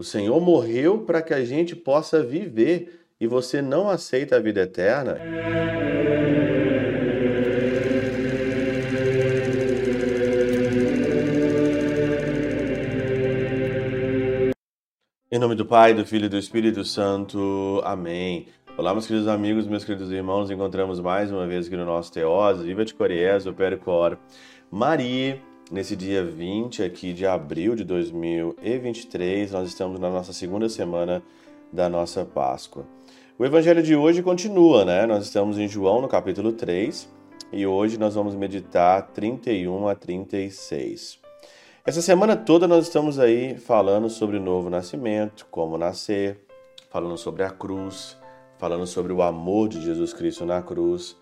O Senhor morreu para que a gente possa viver e você não aceita a vida eterna. Em nome do Pai, do Filho e do Espírito Santo. Amém. Olá, meus queridos amigos, meus queridos irmãos. Encontramos mais uma vez aqui no nosso Teose. Viva de Coriés, o Percor. Maria, nesse dia 20 aqui de abril de 2023, nós estamos na nossa segunda semana da nossa Páscoa. O evangelho de hoje continua, né? Nós estamos em João, no capítulo 3, e hoje nós vamos meditar 31 a 36. Essa semana toda nós estamos aí falando sobre o novo nascimento, como nascer, falando sobre a cruz, falando sobre o amor de Jesus Cristo na cruz,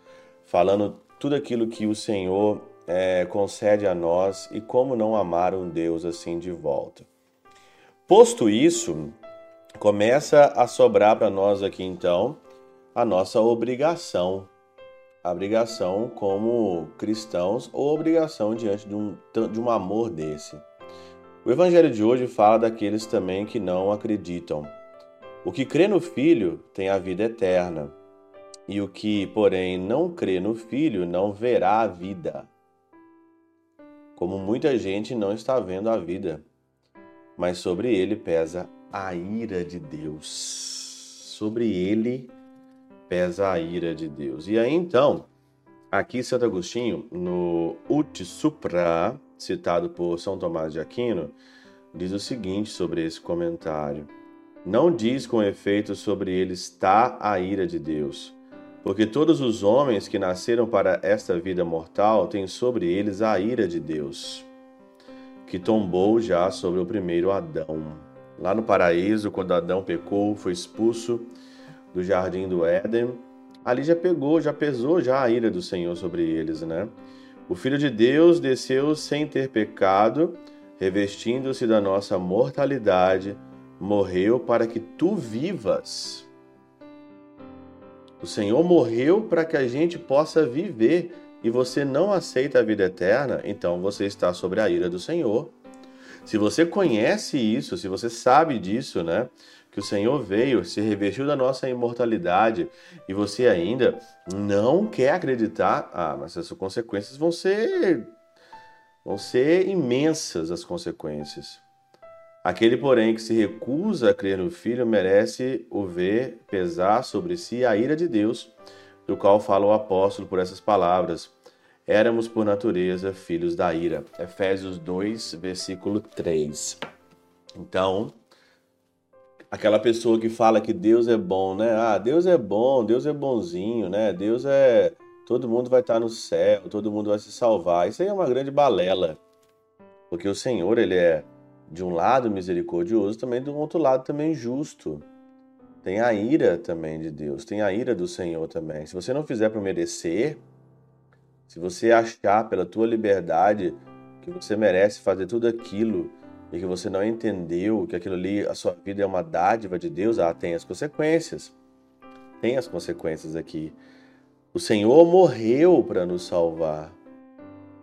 falando tudo aquilo que o Senhor é, concede a nós e como não amar um Deus assim de volta. Posto isso, começa a sobrar para nós aqui então a nossa obrigação obrigação como cristãos ou obrigação diante de um, de um amor desse. O Evangelho de hoje fala daqueles também que não acreditam. O que crê no Filho tem a vida eterna, e o que, porém, não crê no Filho não verá a vida. Como muita gente não está vendo a vida, mas sobre ele pesa a ira de Deus. Sobre ele pesa a ira de Deus. E aí então, aqui Santo Agostinho, no Ut Supra, citado por São Tomás de Aquino, diz o seguinte sobre esse comentário: Não diz com efeito sobre ele está a ira de Deus, porque todos os homens que nasceram para esta vida mortal têm sobre eles a ira de Deus, que tombou já sobre o primeiro Adão. Lá no paraíso, quando Adão pecou, foi expulso do jardim do Éden, ali já pegou, já pesou já a ira do Senhor sobre eles, né? O Filho de Deus desceu sem ter pecado, revestindo-se da nossa mortalidade, morreu para que tu vivas. O Senhor morreu para que a gente possa viver e você não aceita a vida eterna, então você está sobre a ira do Senhor. Se você conhece isso, se você sabe disso, né? que o Senhor veio, se revestiu da nossa imortalidade e você ainda não quer acreditar, ah, mas essas consequências vão ser vão ser imensas as consequências. Aquele, porém, que se recusa a crer no Filho merece o ver pesar sobre si a ira de Deus, do qual fala o apóstolo por essas palavras. Éramos por natureza filhos da ira. Efésios 2, versículo 3. Então, aquela pessoa que fala que Deus é bom, né? Ah, Deus é bom, Deus é bonzinho, né? Deus é. Todo mundo vai estar no céu, todo mundo vai se salvar. Isso aí é uma grande balela. Porque o Senhor, ele é de um lado misericordioso, também do outro lado também justo. Tem a ira também de Deus, tem a ira do Senhor também. Se você não fizer para merecer, se você achar pela tua liberdade que você merece fazer tudo aquilo e que você não entendeu que aquilo ali, a sua vida é uma dádiva de Deus, ah, tem as consequências. Tem as consequências aqui. O Senhor morreu para nos salvar.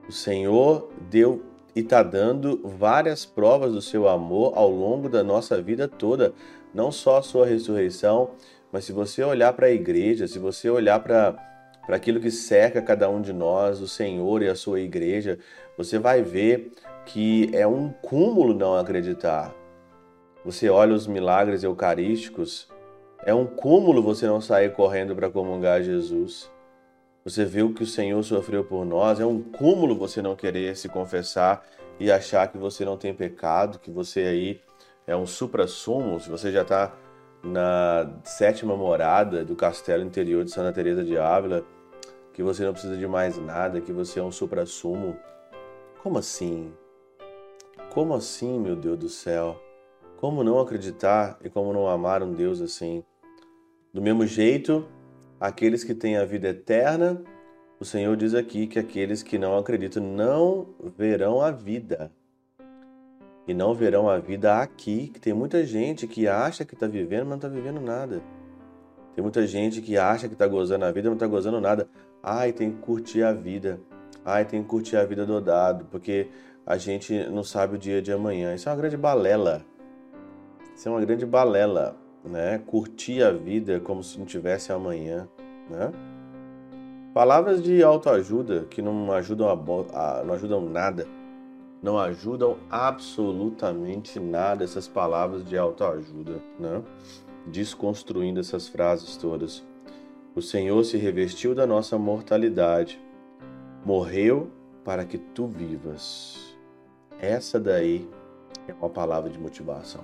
O Senhor deu e está dando várias provas do seu amor ao longo da nossa vida toda. Não só a sua ressurreição, mas se você olhar para a igreja, se você olhar para para aquilo que cerca cada um de nós, o Senhor e a sua igreja, você vai ver que é um cúmulo não acreditar. Você olha os milagres eucarísticos, é um cúmulo você não sair correndo para comungar Jesus. Você o que o Senhor sofreu por nós, é um cúmulo você não querer se confessar e achar que você não tem pecado, que você aí é um supra-sumo, se você já está na sétima morada do castelo interior de Santa Teresa de Ávila, que você não precisa de mais nada, que você é um supra-sumo. Como assim? Como assim, meu Deus do céu? Como não acreditar e como não amar um Deus assim? Do mesmo jeito, aqueles que têm a vida eterna, o Senhor diz aqui que aqueles que não acreditam não verão a vida. E não verão a vida aqui, que tem muita gente que acha que está vivendo, mas não está vivendo nada. Tem muita gente que acha que está gozando a vida, mas não está gozando nada. Ai, tem que curtir a vida. Ai, tem que curtir a vida do dado, porque a gente não sabe o dia de amanhã. Isso é uma grande balela. Isso é uma grande balela, né? Curtir a vida como se não tivesse amanhã, né? Palavras de autoajuda que não ajudam a, a, não ajudam nada, não ajudam absolutamente nada essas palavras de autoajuda, né? Desconstruindo essas frases todas. O Senhor se revestiu da nossa mortalidade, morreu para que tu vivas. Essa daí é uma palavra de motivação.